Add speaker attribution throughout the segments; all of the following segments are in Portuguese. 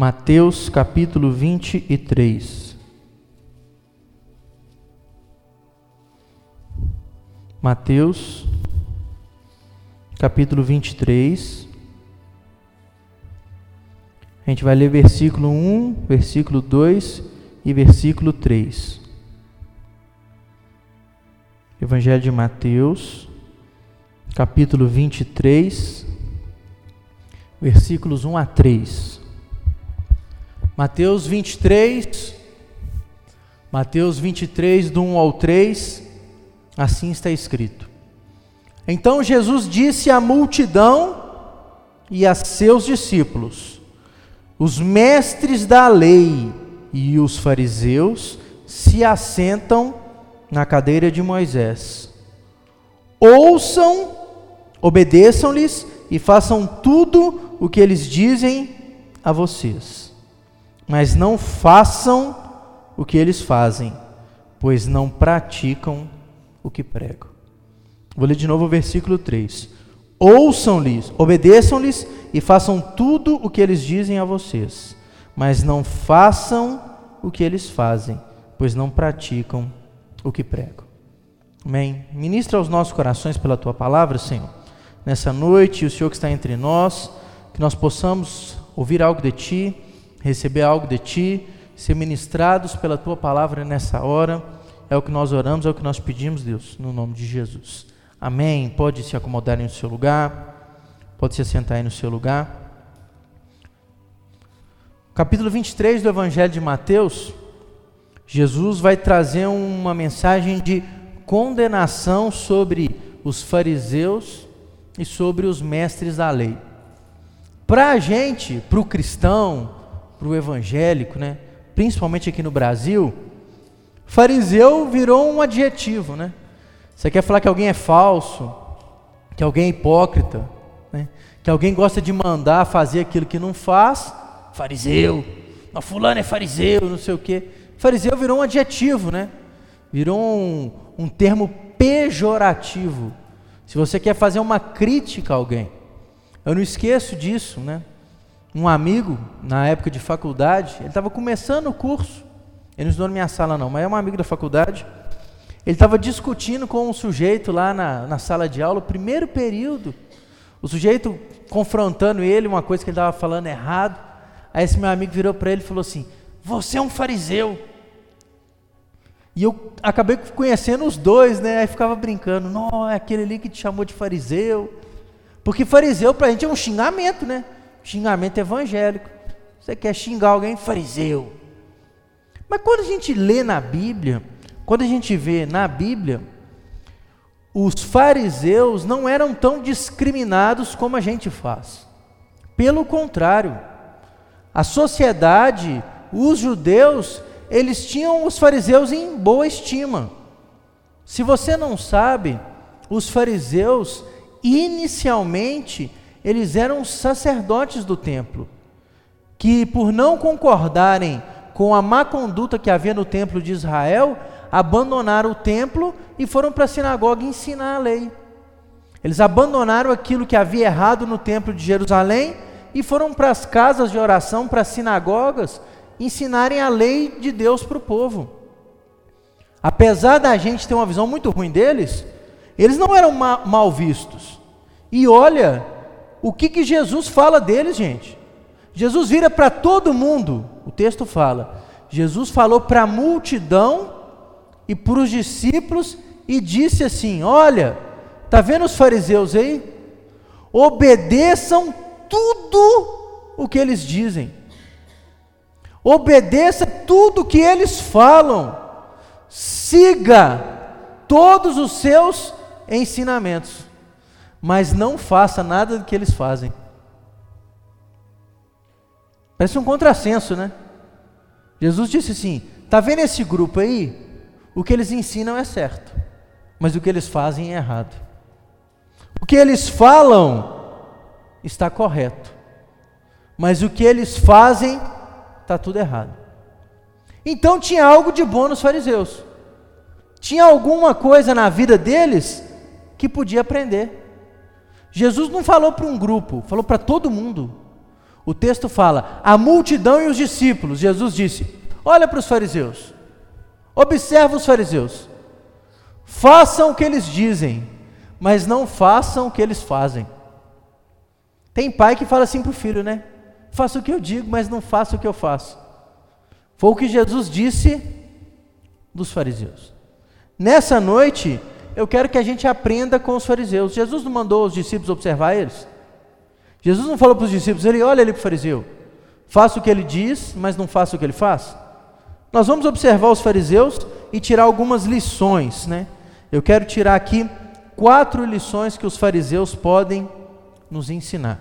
Speaker 1: Mateus capítulo 23. Mateus capítulo 23. A gente vai ler versículo 1, versículo 2 e versículo 3. Evangelho de Mateus, capítulo 23, versículos 1 a 3. Mateus 23, Mateus 23, do 1 ao 3, assim está escrito. Então Jesus disse à multidão e a seus discípulos: Os mestres da lei e os fariseus se assentam na cadeira de Moisés. Ouçam, obedeçam-lhes e façam tudo o que eles dizem a vocês. Mas não façam o que eles fazem, pois não praticam o que pregam. Vou ler de novo o versículo 3. Ouçam-lhes, obedeçam-lhes e façam tudo o que eles dizem a vocês, mas não façam o que eles fazem, pois não praticam o que pregam. Amém. Ministra aos nossos corações pela tua palavra, Senhor. Nessa noite, o Senhor que está entre nós, que nós possamos ouvir algo de ti, receber algo de ti, ser ministrados pela tua palavra nessa hora. É o que nós oramos, é o que nós pedimos, Deus, no nome de Jesus. Amém. Pode se acomodar no seu lugar, pode se assentar aí no seu lugar. Capítulo 23 do Evangelho de Mateus, Jesus vai trazer uma mensagem de condenação sobre os fariseus e sobre os mestres da lei. Para a gente, para o cristão, para o evangélico, né, principalmente aqui no Brasil, fariseu virou um adjetivo, né? Você quer falar que alguém é falso, que alguém é hipócrita, né? que alguém gosta de mandar fazer aquilo que não faz, fariseu. Não, fulano é fariseu, não sei o quê. Fariseu virou um adjetivo, né? Virou um, um termo pejorativo. Se você quer fazer uma crítica a alguém. Eu não esqueço disso, né? Um amigo, na época de faculdade, ele estava começando o curso. Ele não estudou na minha sala, não, mas é um amigo da faculdade. Ele estava discutindo com um sujeito lá na, na sala de aula, primeiro período. O sujeito confrontando ele, uma coisa que ele estava falando errado. Aí esse meu amigo virou para ele e falou assim: Você é um fariseu. E eu acabei conhecendo os dois, né? Aí ficava brincando, não, é aquele ali que te chamou de fariseu. Porque fariseu para a gente é um xingamento, né? Xingamento evangélico. Você quer xingar alguém? Fariseu. Mas quando a gente lê na Bíblia, quando a gente vê na Bíblia, os fariseus não eram tão discriminados como a gente faz. Pelo contrário, a sociedade, os judeus, eles tinham os fariseus em boa estima. Se você não sabe, os fariseus, inicialmente, eles eram sacerdotes do templo, que por não concordarem com a má conduta que havia no templo de Israel, abandonaram o templo e foram para a sinagoga ensinar a lei. Eles abandonaram aquilo que havia errado no templo de Jerusalém e foram para as casas de oração, para as sinagogas, ensinarem a lei de Deus para o povo. Apesar da gente ter uma visão muito ruim deles, eles não eram ma mal vistos. E olha o que, que Jesus fala deles, gente. Jesus vira para todo mundo, o texto fala. Jesus falou para a multidão e para os discípulos e disse assim: Olha, tá vendo os fariseus aí? Obedeçam tudo o que eles dizem. Obedeça tudo que eles falam. Siga todos os seus ensinamentos. Mas não faça nada do que eles fazem. Parece um contrassenso, né? Jesus disse assim: "Tá vendo esse grupo aí? O que eles ensinam é certo, mas o que eles fazem é errado. O que eles falam está correto, mas o que eles fazem está tudo errado. Então tinha algo de bom nos fariseus. Tinha alguma coisa na vida deles que podia aprender. Jesus não falou para um grupo, falou para todo mundo. O texto fala: a multidão e os discípulos. Jesus disse: Olha para os fariseus, observa os fariseus, façam o que eles dizem, mas não façam o que eles fazem. Tem pai que fala assim para o filho, né? Faça o que eu digo, mas não faça o que eu faço. Foi o que Jesus disse dos fariseus. Nessa noite, eu quero que a gente aprenda com os fariseus. Jesus não mandou os discípulos observar eles? Jesus não falou para os discípulos, ele olha ali para o fariseu, faça o que ele diz, mas não faça o que ele faz. Nós vamos observar os fariseus e tirar algumas lições, né? Eu quero tirar aqui quatro lições que os fariseus podem nos ensinar.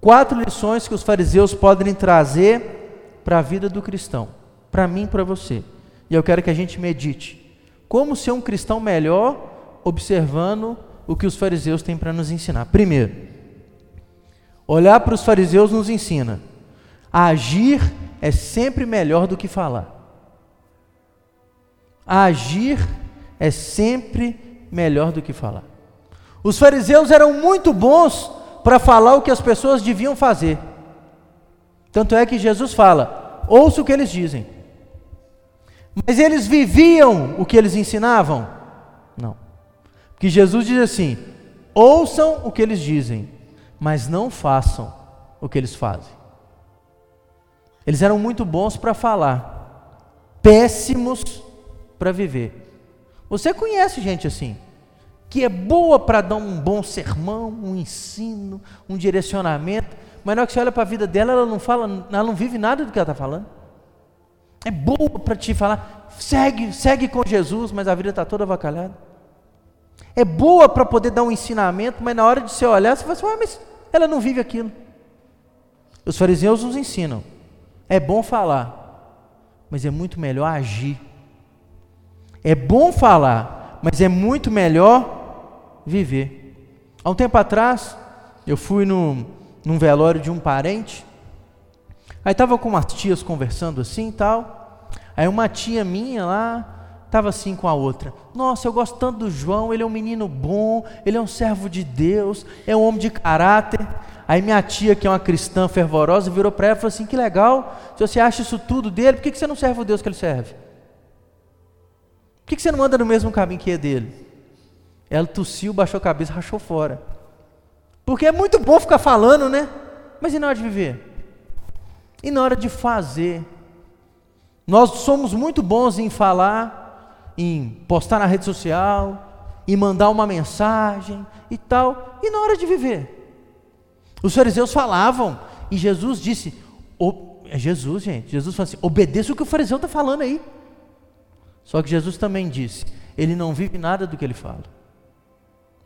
Speaker 1: Quatro lições que os fariseus podem trazer para a vida do cristão, para mim e para você. E eu quero que a gente medite. Como ser um cristão melhor observando o que os fariseus têm para nos ensinar. Primeiro, olhar para os fariseus nos ensina: agir é sempre melhor do que falar. Agir é sempre melhor do que falar. Os fariseus eram muito bons para falar o que as pessoas deviam fazer. Tanto é que Jesus fala: ouça o que eles dizem. Mas eles viviam o que eles ensinavam? Não. Porque Jesus diz assim: ouçam o que eles dizem, mas não façam o que eles fazem. Eles eram muito bons para falar, péssimos para viver. Você conhece gente assim, que é boa para dar um bom sermão, um ensino, um direcionamento, mas na hora que você olha para a vida dela, ela não fala, ela não vive nada do que ela está falando. É boa para te falar, segue, segue com Jesus, mas a vida está toda avacalhada. É boa para poder dar um ensinamento, mas na hora de você olhar, você fala assim, mas ela não vive aquilo. Os fariseus nos ensinam. É bom falar, mas é muito melhor agir. É bom falar, mas é muito melhor viver. Há um tempo atrás, eu fui no, num velório de um parente, aí estava com umas tias conversando assim e tal, aí uma tia minha lá, estava assim com a outra. Nossa, eu gosto tanto do João, ele é um menino bom, ele é um servo de Deus, é um homem de caráter. Aí minha tia, que é uma cristã fervorosa, virou para ela e falou assim: que legal, se você acha isso tudo dele, por que você não serve o Deus que ele serve? Por que você não anda no mesmo caminho que é dele? Ela tossiu, baixou a cabeça, rachou fora. Porque é muito bom ficar falando, né? Mas e na hora de viver? E na hora de fazer? Nós somos muito bons em falar, em postar na rede social, em mandar uma mensagem e tal. E na hora de viver? Os fariseus falavam, e Jesus disse: é Jesus, gente. Jesus falou assim: obedeça o que o fariseu está falando aí. Só que Jesus também disse: ele não vive nada do que ele fala.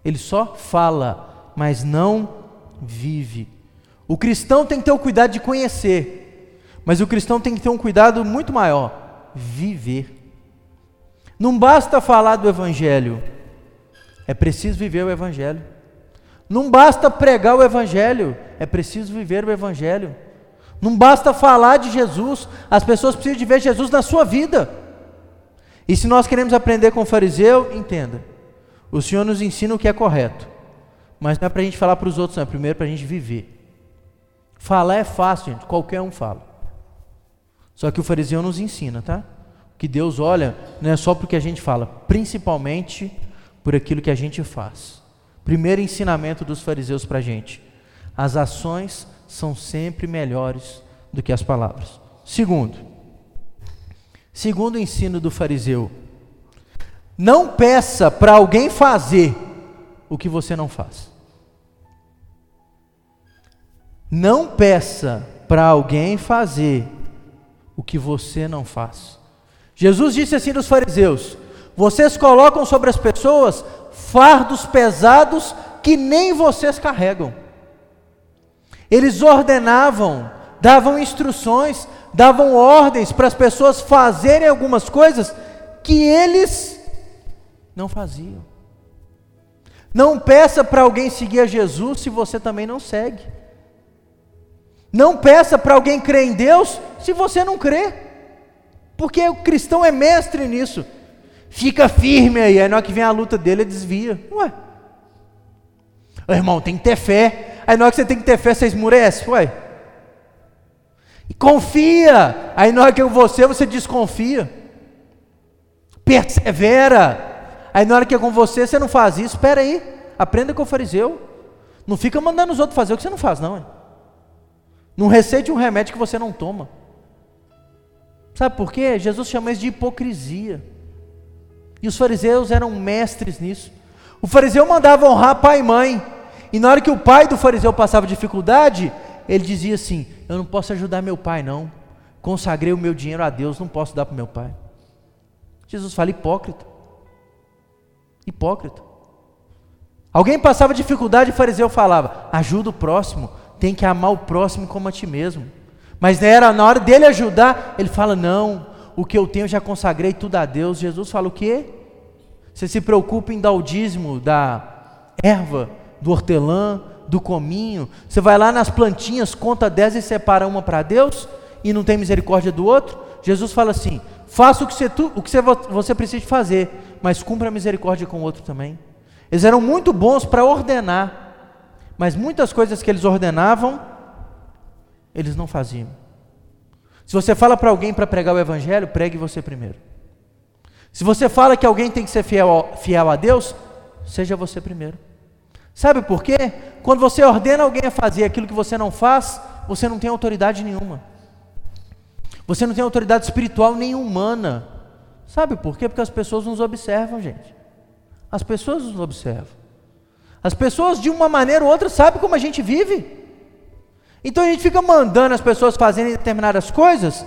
Speaker 1: Ele só fala, mas não vive. O cristão tem que ter o cuidado de conhecer, mas o cristão tem que ter um cuidado muito maior: viver. Não basta falar do Evangelho, é preciso viver o Evangelho. Não basta pregar o Evangelho, é preciso viver o Evangelho. Não basta falar de Jesus, as pessoas precisam de ver Jesus na sua vida. E se nós queremos aprender com o fariseu, entenda. O Senhor nos ensina o que é correto. Mas não é para a gente falar para os outros, não. É primeiro para a gente viver. Falar é fácil, gente. Qualquer um fala. Só que o fariseu nos ensina, tá? Que Deus olha não é só porque a gente fala, principalmente por aquilo que a gente faz. Primeiro ensinamento dos fariseus para a gente: as ações são sempre melhores do que as palavras. Segundo, Segundo ensino do fariseu, não peça para alguém fazer o que você não faz. Não peça para alguém fazer o que você não faz. Jesus disse assim dos fariseus: Vocês colocam sobre as pessoas fardos pesados que nem vocês carregam. Eles ordenavam, davam instruções, davam ordens para as pessoas fazerem algumas coisas que eles não faziam. Não peça para alguém seguir a Jesus se você também não segue. Não peça para alguém crer em Deus se você não crê. Porque o cristão é mestre nisso. Fica firme aí, aí na hora que vem a luta dele, ele desvia. Ué. Irmão, tem que ter fé. Aí na hora que você tem que ter fé, você esmurece. Ué. Confia. Aí na hora que é você, você desconfia. Persevera. Aí na hora que é com você, você não faz isso. Espera aí. Aprenda com o fariseu. Não fica mandando os outros fazer o que você não faz, não. Hein? Não receite um remédio que você não toma. Sabe por quê? Jesus chama isso de hipocrisia. E os fariseus eram mestres nisso. O fariseu mandava honrar pai e mãe. E na hora que o pai do fariseu passava dificuldade, ele dizia assim: Eu não posso ajudar meu pai, não. Consagrei o meu dinheiro a Deus, não posso dar para meu pai. Jesus fala: hipócrita. Hipócrita. Alguém passava dificuldade o fariseu falava: Ajuda o próximo, tem que amar o próximo como a ti mesmo. Mas era na hora dele ajudar, ele fala: Não, o que eu tenho já consagrei tudo a Deus. Jesus fala o quê? Você se preocupa em dar o dízimo da erva, do hortelã, do cominho. Você vai lá nas plantinhas, conta dez e separa uma para Deus e não tem misericórdia do outro. Jesus fala assim: faça o que, você, o que você, você precisa fazer, mas cumpra a misericórdia com o outro também. Eles eram muito bons para ordenar, mas muitas coisas que eles ordenavam, eles não faziam. Se você fala para alguém para pregar o evangelho, pregue você primeiro. Se você fala que alguém tem que ser fiel, fiel a Deus, seja você primeiro. Sabe por quê? Quando você ordena alguém a fazer aquilo que você não faz, você não tem autoridade nenhuma. Você não tem autoridade espiritual nem humana. Sabe por quê? Porque as pessoas nos observam, gente. As pessoas nos observam. As pessoas, de uma maneira ou outra, sabem como a gente vive. Então a gente fica mandando as pessoas fazerem determinadas coisas,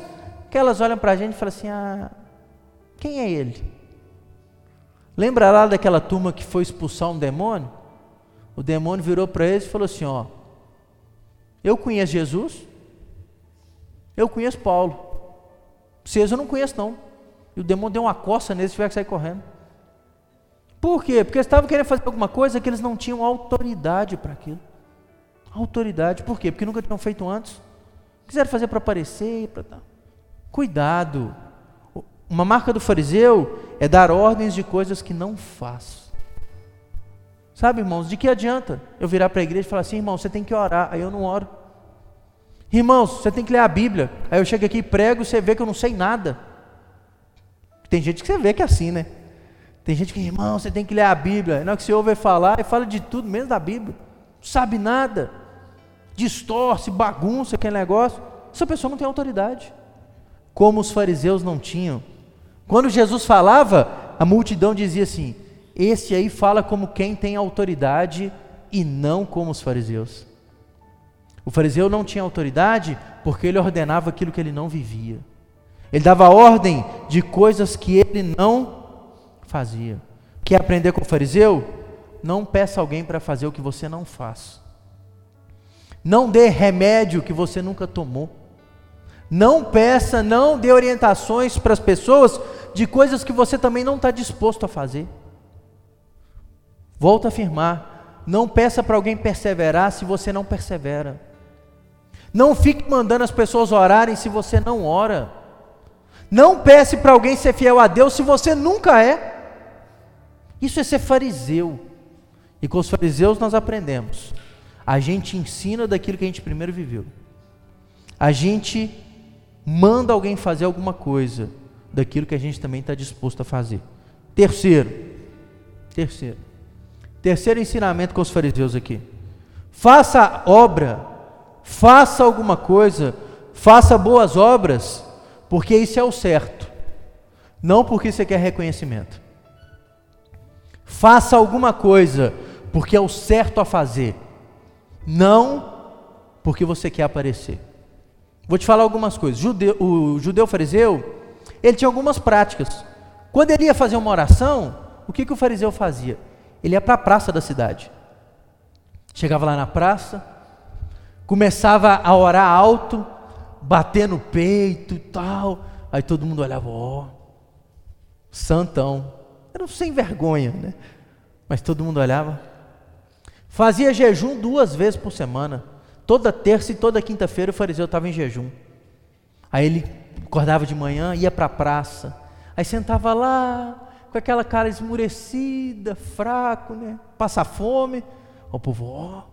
Speaker 1: que elas olham para a gente e falam assim: ah, quem é ele? Lembra lá daquela turma que foi expulsar um demônio? O demônio virou para eles e falou assim: Ó, eu conheço Jesus, eu conheço Paulo, vocês eu não conheço não. E o demônio deu uma coça neles e tiver que sair correndo. Por quê? Porque eles estavam querendo fazer alguma coisa que eles não tinham autoridade para aquilo. Autoridade, por quê? Porque nunca tinham feito antes. Quiseram fazer para aparecer, para dar. Cuidado. Uma marca do fariseu é dar ordens de coisas que não faz. Sabe, irmãos, de que adianta eu virar para a igreja e falar assim, irmão, você tem que orar, aí eu não oro. Irmãos, você tem que ler a Bíblia. Aí eu chego aqui e prego e você vê que eu não sei nada. Tem gente que você vê que é assim, né? Tem gente que, irmão, você tem que ler a Bíblia. Não é que você ouve falar e fala de tudo, menos da Bíblia. Não sabe nada. Distorce, bagunça aquele negócio. Essa pessoa não tem autoridade. Como os fariseus não tinham. Quando Jesus falava, a multidão dizia assim: esse aí fala como quem tem autoridade e não como os fariseus. O fariseu não tinha autoridade porque ele ordenava aquilo que ele não vivia. Ele dava ordem de coisas que ele não fazia. Quer aprender com o fariseu? Não peça alguém para fazer o que você não faz. Não dê remédio que você nunca tomou. Não peça, não dê orientações para as pessoas de coisas que você também não está disposto a fazer. Volto a afirmar: não peça para alguém perseverar se você não persevera. Não fique mandando as pessoas orarem se você não ora. Não peça para alguém ser fiel a Deus se você nunca é. Isso é ser fariseu. E com os fariseus nós aprendemos. A gente ensina daquilo que a gente primeiro viveu. A gente manda alguém fazer alguma coisa daquilo que a gente também está disposto a fazer. Terceiro, terceiro, Terceiro ensinamento com os fariseus aqui. Faça obra, faça alguma coisa, faça boas obras, porque isso é o certo, não porque você quer reconhecimento. Faça alguma coisa, porque é o certo a fazer, não porque você quer aparecer. Vou te falar algumas coisas. Judeu, o judeu fariseu, ele tinha algumas práticas. Quando ele ia fazer uma oração, o que, que o fariseu fazia? ele ia para a praça da cidade. Chegava lá na praça, começava a orar alto, bater no peito e tal. Aí todo mundo olhava, ó, oh, santão. Era um sem vergonha, né? Mas todo mundo olhava. Fazia jejum duas vezes por semana. Toda terça e toda quinta-feira o fariseu estava em jejum. Aí ele acordava de manhã, ia para a praça. Aí sentava lá, com aquela cara esmurecida, fraco, né? Passa fome. O povo, ó,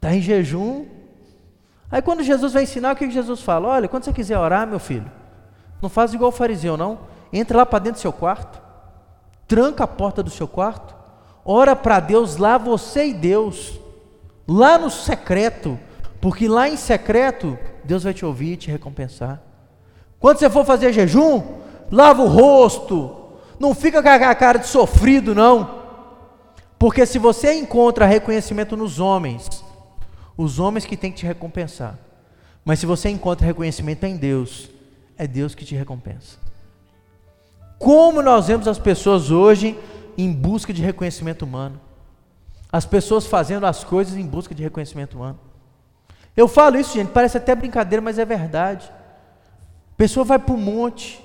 Speaker 1: tá em jejum. Aí quando Jesus vai ensinar, o que Jesus fala? Olha, quando você quiser orar, meu filho, não faz igual o fariseu, não. Entra lá para dentro do seu quarto, tranca a porta do seu quarto, ora para Deus lá, você e Deus, lá no secreto, porque lá em secreto, Deus vai te ouvir e te recompensar. Quando você for fazer jejum, lava o rosto, não fica com a cara de sofrido, não. Porque se você encontra reconhecimento nos homens, os homens que têm que te recompensar. Mas se você encontra reconhecimento em Deus, é Deus que te recompensa. Como nós vemos as pessoas hoje em busca de reconhecimento humano? As pessoas fazendo as coisas em busca de reconhecimento humano. Eu falo isso, gente, parece até brincadeira, mas é verdade. A pessoa vai para o monte,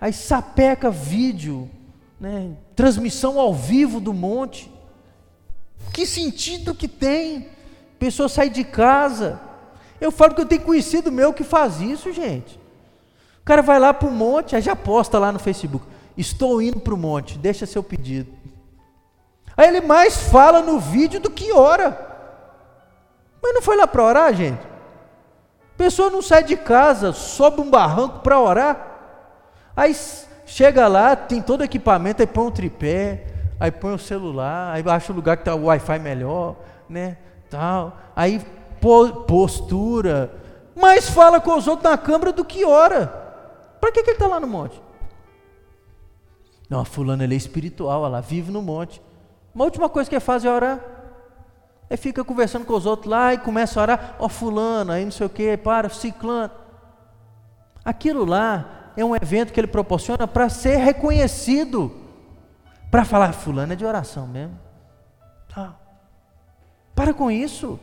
Speaker 1: aí sapeca vídeo, né, transmissão ao vivo do monte. Que sentido que tem? A pessoa sai de casa. Eu falo que eu tenho conhecido meu que faz isso, gente. O cara vai lá para o monte, aí já posta lá no Facebook. Estou indo para o monte, deixa seu pedido. Aí ele mais fala no vídeo do que ora. Mas não foi lá para orar, gente? A pessoa não sai de casa, sobe um barranco para orar. Aí chega lá, tem todo o equipamento, aí põe um tripé, aí põe o celular, aí acha o lugar que está o Wi-Fi melhor, né? Tal. Aí postura, mais fala com os outros na câmara do que ora. Para que, que ele está lá no monte? Não, a fulana ele é espiritual, ela vive no monte. Uma última coisa que ele faz é orar. Aí fica conversando com os outros lá e começa a orar, ó oh, fulano, aí não sei o que, para, ciclano. Aquilo lá é um evento que ele proporciona para ser reconhecido para falar, fulano é de oração mesmo. Tá. Para com isso.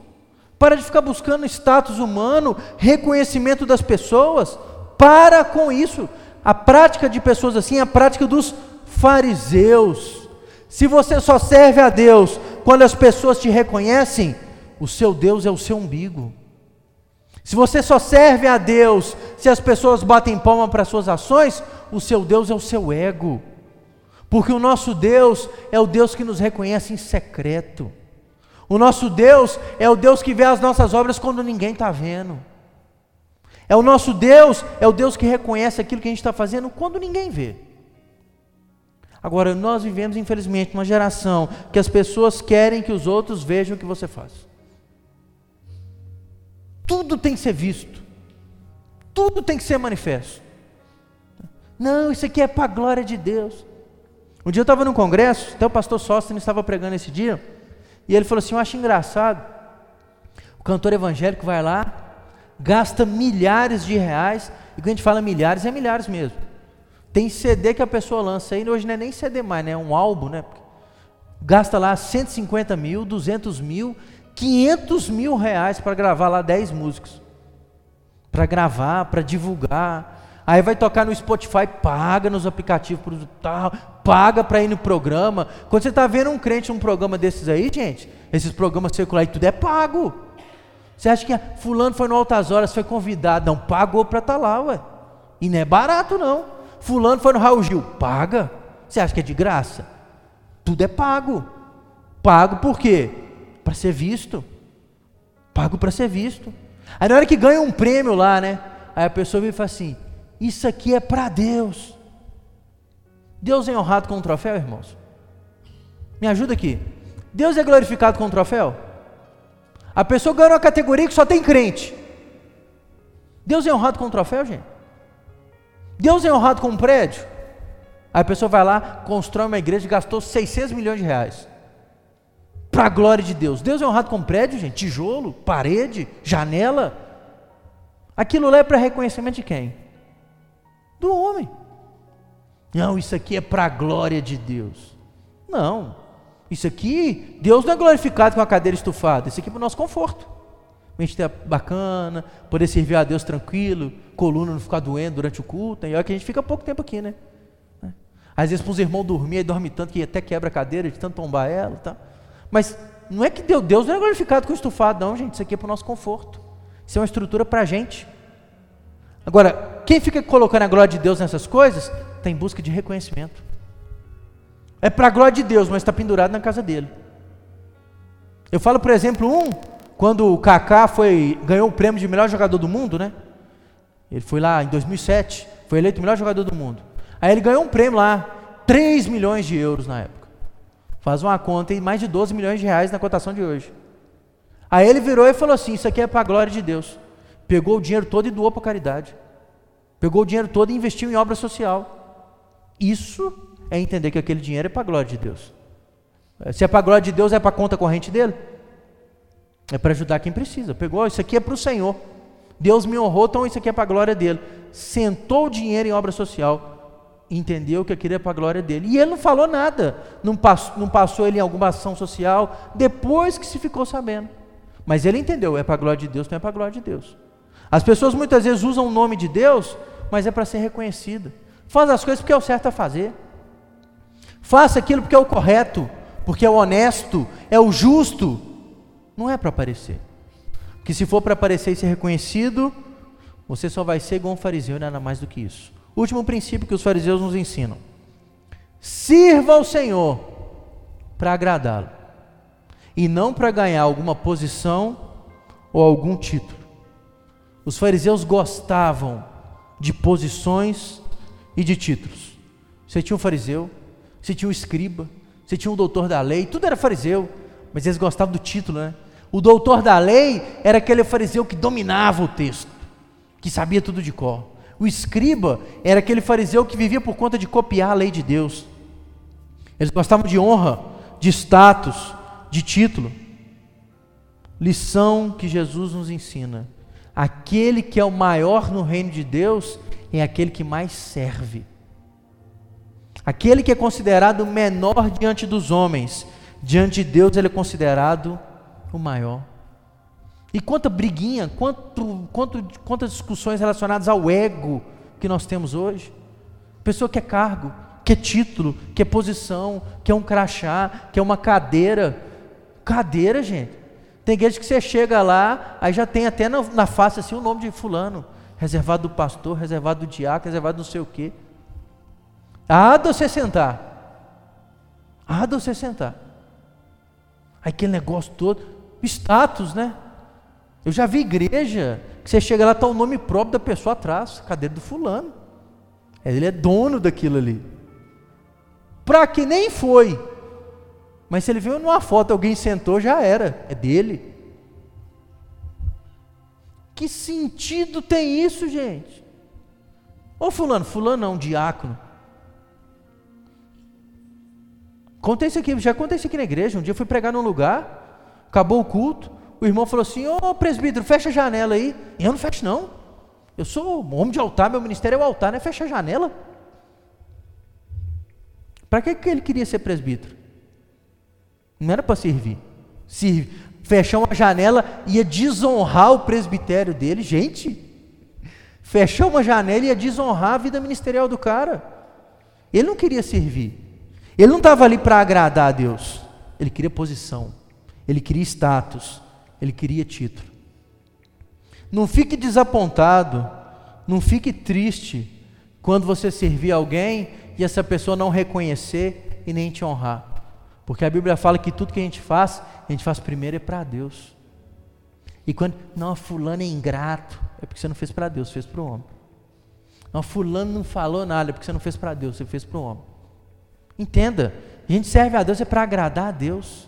Speaker 1: Para de ficar buscando status humano, reconhecimento das pessoas. Para com isso. A prática de pessoas assim é a prática dos fariseus. Se você só serve a Deus quando as pessoas te reconhecem, o seu Deus é o seu umbigo. Se você só serve a Deus se as pessoas batem palma para suas ações, o seu Deus é o seu ego. Porque o nosso Deus é o Deus que nos reconhece em secreto. O nosso Deus é o Deus que vê as nossas obras quando ninguém está vendo. É o nosso Deus, é o Deus que reconhece aquilo que a gente está fazendo quando ninguém vê. Agora, nós vivemos, infelizmente, uma geração que as pessoas querem que os outros vejam o que você faz. Tudo tem que ser visto, tudo tem que ser manifesto. Não, isso aqui é para a glória de Deus. Um dia eu estava num congresso, até o pastor Sóstenes estava pregando esse dia, e ele falou assim: Eu acho engraçado. O cantor evangélico vai lá, gasta milhares de reais, e quando a gente fala milhares, é milhares mesmo. Tem CD que a pessoa lança aí, hoje não é nem CD mais, né? É um álbum, né? Gasta lá 150 mil, 200 mil, 500 mil reais para gravar lá 10 músicos. Para gravar, para divulgar. Aí vai tocar no Spotify, paga nos aplicativos tal, paga para ir no programa. Quando você está vendo um crente num programa desses aí, gente, esses programas circulares, tudo é pago. Você acha que fulano foi no Altas Horas, foi convidado, não, pagou para estar tá lá, ué. E não é barato não. Fulano foi no Raul Gil, paga. Você acha que é de graça? Tudo é pago. Pago por quê? Para ser visto. Pago para ser visto. Aí na hora que ganha um prêmio lá, né? Aí a pessoa vem e fala assim: isso aqui é para Deus. Deus é honrado com um troféu, irmãos? Me ajuda aqui. Deus é glorificado com um troféu? A pessoa ganha uma categoria que só tem crente. Deus é honrado com um troféu, gente? Deus é honrado com um prédio? Aí a pessoa vai lá, constrói uma igreja e gastou 600 milhões de reais. Para a glória de Deus. Deus é honrado com prédio, gente? Tijolo, parede, janela. Aquilo lá é para reconhecimento de quem? do homem. Não, isso aqui é para a glória de Deus. Não, isso aqui, Deus não é glorificado com a cadeira estufada, isso aqui é para o nosso conforto. A gente ter bacana, poder servir a Deus tranquilo, coluna não ficar doendo durante o culto, e olha que a gente fica pouco tempo aqui, né? Às vezes para os irmãos dormir, aí dorme tanto que até quebra a cadeira de tanto tombar ela, tá? Mas não é que Deus não é glorificado com estufado, não, gente, isso aqui é para o nosso conforto. Isso é uma estrutura para a gente. Agora, quem fica colocando a glória de Deus nessas coisas, está em busca de reconhecimento. É para a glória de Deus, mas está pendurado na casa dele. Eu falo, por exemplo, um quando o Kaká foi ganhou o prêmio de melhor jogador do mundo, né? Ele foi lá em 2007, foi eleito o melhor jogador do mundo. Aí ele ganhou um prêmio lá, 3 milhões de euros na época. Faz uma conta e mais de 12 milhões de reais na cotação de hoje. Aí ele virou e falou assim: Isso aqui é para a glória de Deus. Pegou o dinheiro todo e doou para caridade. Pegou o dinheiro todo e investiu em obra social. Isso é entender que aquele dinheiro é para a glória de Deus. Se é para a glória de Deus, é para a conta corrente dele? É para ajudar quem precisa. Pegou, isso aqui é para o Senhor. Deus me honrou, então isso aqui é para a glória dele. Sentou o dinheiro em obra social. Entendeu que aquilo é para a glória dele. E ele não falou nada. Não passou, não passou ele em alguma ação social. Depois que se ficou sabendo. Mas ele entendeu, é para a glória de Deus, não é para a glória de Deus. As pessoas muitas vezes usam o nome de Deus, mas é para ser reconhecida. Faz as coisas porque é o certo a fazer. Faça aquilo porque é o correto, porque é o honesto, é o justo. Não é para aparecer. Porque se for para aparecer e ser reconhecido, você só vai ser igual um fariseu e nada mais do que isso. Último princípio que os fariseus nos ensinam: sirva ao Senhor para agradá-lo, e não para ganhar alguma posição ou algum título. Os fariseus gostavam de posições e de títulos. Você tinha um fariseu, você tinha um escriba, você tinha um doutor da lei, tudo era fariseu, mas eles gostavam do título, né? O doutor da lei era aquele fariseu que dominava o texto, que sabia tudo de cor. O escriba era aquele fariseu que vivia por conta de copiar a lei de Deus. Eles gostavam de honra, de status, de título. Lição que Jesus nos ensina: aquele que é o maior no reino de Deus é aquele que mais serve. Aquele que é considerado menor diante dos homens, diante de Deus ele é considerado o maior. E quanta briguinha, quanto, quanto, quantas discussões relacionadas ao ego que nós temos hoje. Pessoa que é cargo, que é título, que é posição, que é um crachá, que é uma cadeira. Cadeira, gente. Tem igreja que você chega lá, aí já tem até na, na face assim o nome de fulano. Reservado do pastor, reservado do diácono, reservado não sei o quê. Ah, de você sentar. Ah, de você sentar. Aquele negócio todo status, né? Eu já vi igreja que você chega lá, está o nome próprio da pessoa atrás, cadeira do fulano. Ele é dono daquilo ali. Para que nem foi. Mas se ele viu numa foto, alguém sentou, já era, é dele. Que sentido tem isso, gente? Ô fulano, fulano não, diácono. Contei isso aqui, já contei isso aqui na igreja. Um dia eu fui pregar num lugar, acabou o culto, o irmão falou assim: Ô oh, presbítero, fecha a janela aí. E eu não fecho, não. Eu sou homem de altar, meu ministério é o altar, não é a janela. Para que, que ele queria ser presbítero? Não era para servir. Se fechar uma janela ia desonrar o presbitério dele, gente. Fechar uma janela ia desonrar a vida ministerial do cara. Ele não queria servir. Ele não estava ali para agradar a Deus. Ele queria posição ele queria status, ele queria título. Não fique desapontado, não fique triste quando você servir alguém e essa pessoa não reconhecer e nem te honrar. Porque a Bíblia fala que tudo que a gente faz, a gente faz primeiro é para Deus. E quando, não, fulano é ingrato, é porque você não fez para Deus, fez para o homem. Não, fulano não falou nada, é porque você não fez para Deus, você fez para o homem. Entenda, a gente serve a Deus é para agradar a Deus.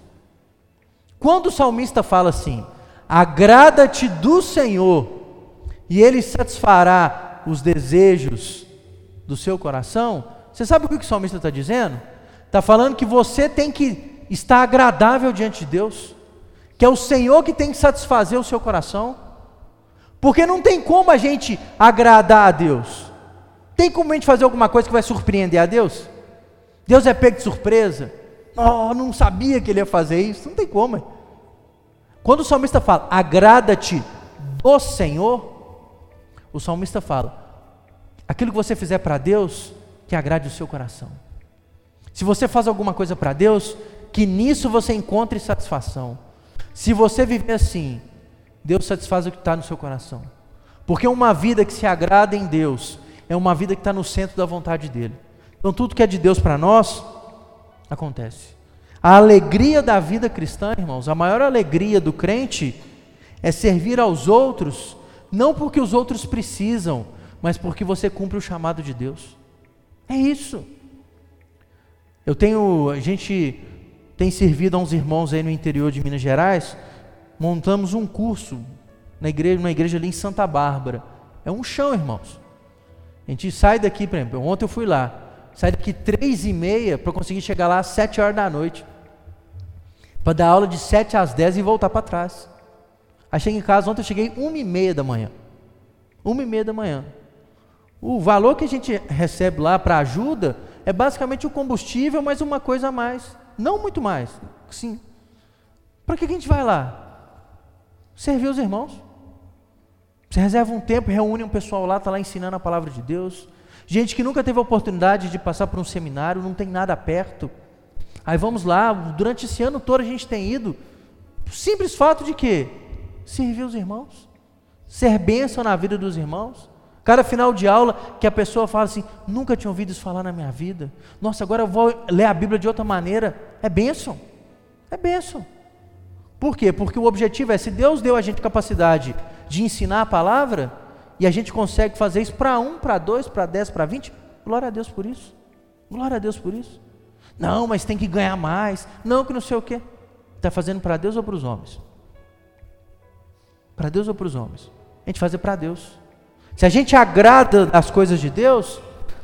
Speaker 1: Quando o salmista fala assim: agrada-te do Senhor, e Ele satisfará os desejos do seu coração, você sabe o que o salmista está dizendo? Está falando que você tem que estar agradável diante de Deus, que é o Senhor que tem que satisfazer o seu coração, porque não tem como a gente agradar a Deus. Tem como a gente fazer alguma coisa que vai surpreender a Deus? Deus é pego de surpresa? Oh, não sabia que ele ia fazer isso. Não tem como. Quando o salmista fala, agrada-te do Senhor, o salmista fala, aquilo que você fizer para Deus, que agrade o seu coração. Se você faz alguma coisa para Deus, que nisso você encontre satisfação. Se você viver assim, Deus satisfaz o que está no seu coração. Porque uma vida que se agrada em Deus é uma vida que está no centro da vontade dEle. Então tudo que é de Deus para nós, acontece. A alegria da vida cristã, irmãos, a maior alegria do crente é servir aos outros, não porque os outros precisam, mas porque você cumpre o chamado de Deus. É isso. Eu tenho, a gente tem servido a uns irmãos aí no interior de Minas Gerais, montamos um curso na igreja, uma igreja ali em Santa Bárbara. É um chão, irmãos. A gente sai daqui, por exemplo, ontem eu fui lá, sai daqui três e meia para conseguir chegar lá às sete horas da noite, para dar aula de sete às dez e voltar para trás. Aí cheguei em casa, ontem eu cheguei uma e meia da manhã. Uma e meia da manhã. O valor que a gente recebe lá para ajuda é basicamente o combustível, mais uma coisa a mais. Não muito mais. Sim. Para que a gente vai lá? Servir os irmãos. Você reserva um tempo, reúne um pessoal lá, está lá ensinando a palavra de Deus. Gente que nunca teve a oportunidade de passar por um seminário, não tem nada perto. Aí vamos lá, durante esse ano todo a gente tem ido. Simples fato de quê? Servir os irmãos. Ser bênção na vida dos irmãos. Cada final de aula que a pessoa fala assim, nunca tinha ouvido isso falar na minha vida. Nossa, agora eu vou ler a Bíblia de outra maneira. É bênção. É bênção. Por quê? Porque o objetivo é, se Deus deu a gente capacidade de ensinar a palavra, e a gente consegue fazer isso para um, para dois, para dez, para vinte, glória a Deus por isso. Glória a Deus por isso. Não, mas tem que ganhar mais. Não, que não sei o quê. Está fazendo para Deus ou para os homens? Para Deus ou para os homens? A gente faz para Deus. Se a gente agrada as coisas de Deus,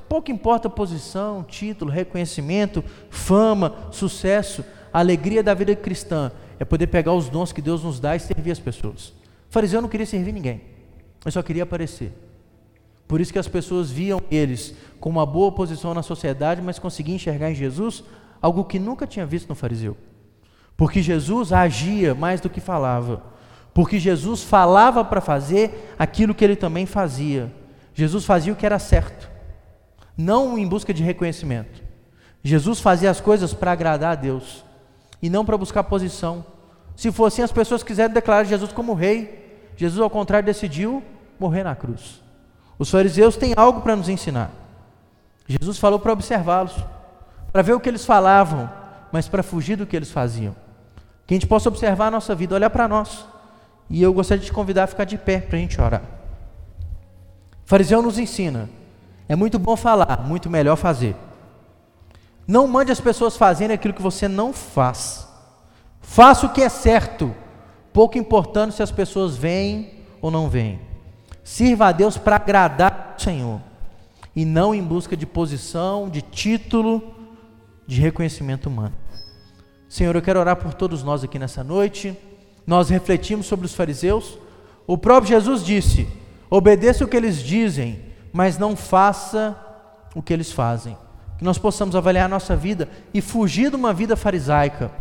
Speaker 1: pouco importa a posição, título, reconhecimento, fama, sucesso, a alegria da vida cristã é poder pegar os dons que Deus nos dá e servir as pessoas. O fariseu não queria servir ninguém, ele só queria aparecer. Por isso que as pessoas viam eles com uma boa posição na sociedade, mas conseguiam enxergar em Jesus algo que nunca tinha visto no fariseu. Porque Jesus agia mais do que falava. Porque Jesus falava para fazer aquilo que ele também fazia. Jesus fazia o que era certo, não em busca de reconhecimento. Jesus fazia as coisas para agradar a Deus e não para buscar posição. Se fossem as pessoas quiserem declarar Jesus como rei, Jesus, ao contrário, decidiu morrer na cruz. Os fariseus têm algo para nos ensinar. Jesus falou para observá-los, para ver o que eles falavam, mas para fugir do que eles faziam. Que a gente possa observar a nossa vida, olhar para nós. E eu gostaria de te convidar a ficar de pé para a gente orar. O fariseu nos ensina: é muito bom falar, muito melhor fazer. Não mande as pessoas fazerem aquilo que você não faz. Faça o que é certo, pouco importando se as pessoas vêm ou não vêm. Sirva a Deus para agradar o Senhor e não em busca de posição, de título, de reconhecimento humano. Senhor, eu quero orar por todos nós aqui nessa noite. Nós refletimos sobre os fariseus. O próprio Jesus disse: obedeça o que eles dizem, mas não faça o que eles fazem que nós possamos avaliar a nossa vida e fugir de uma vida farisaica,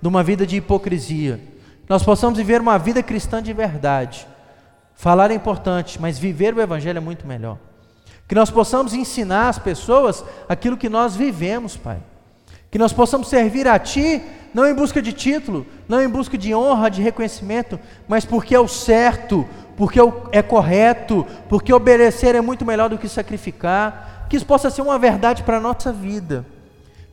Speaker 1: de uma vida de hipocrisia. Que nós possamos viver uma vida cristã de verdade. Falar é importante, mas viver o Evangelho é muito melhor. Que nós possamos ensinar as pessoas aquilo que nós vivemos, Pai. Que nós possamos servir a Ti, não em busca de título, não em busca de honra, de reconhecimento, mas porque é o certo, porque é correto, porque obedecer é muito melhor do que sacrificar que isso possa ser uma verdade para a nossa vida.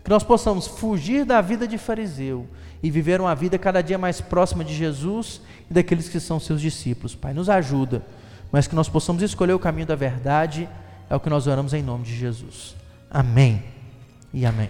Speaker 1: Que nós possamos fugir da vida de fariseu e viver uma vida cada dia mais próxima de Jesus daqueles que são seus discípulos. Pai, nos ajuda, mas que nós possamos escolher o caminho da verdade, é o que nós oramos em nome de Jesus. Amém e amém.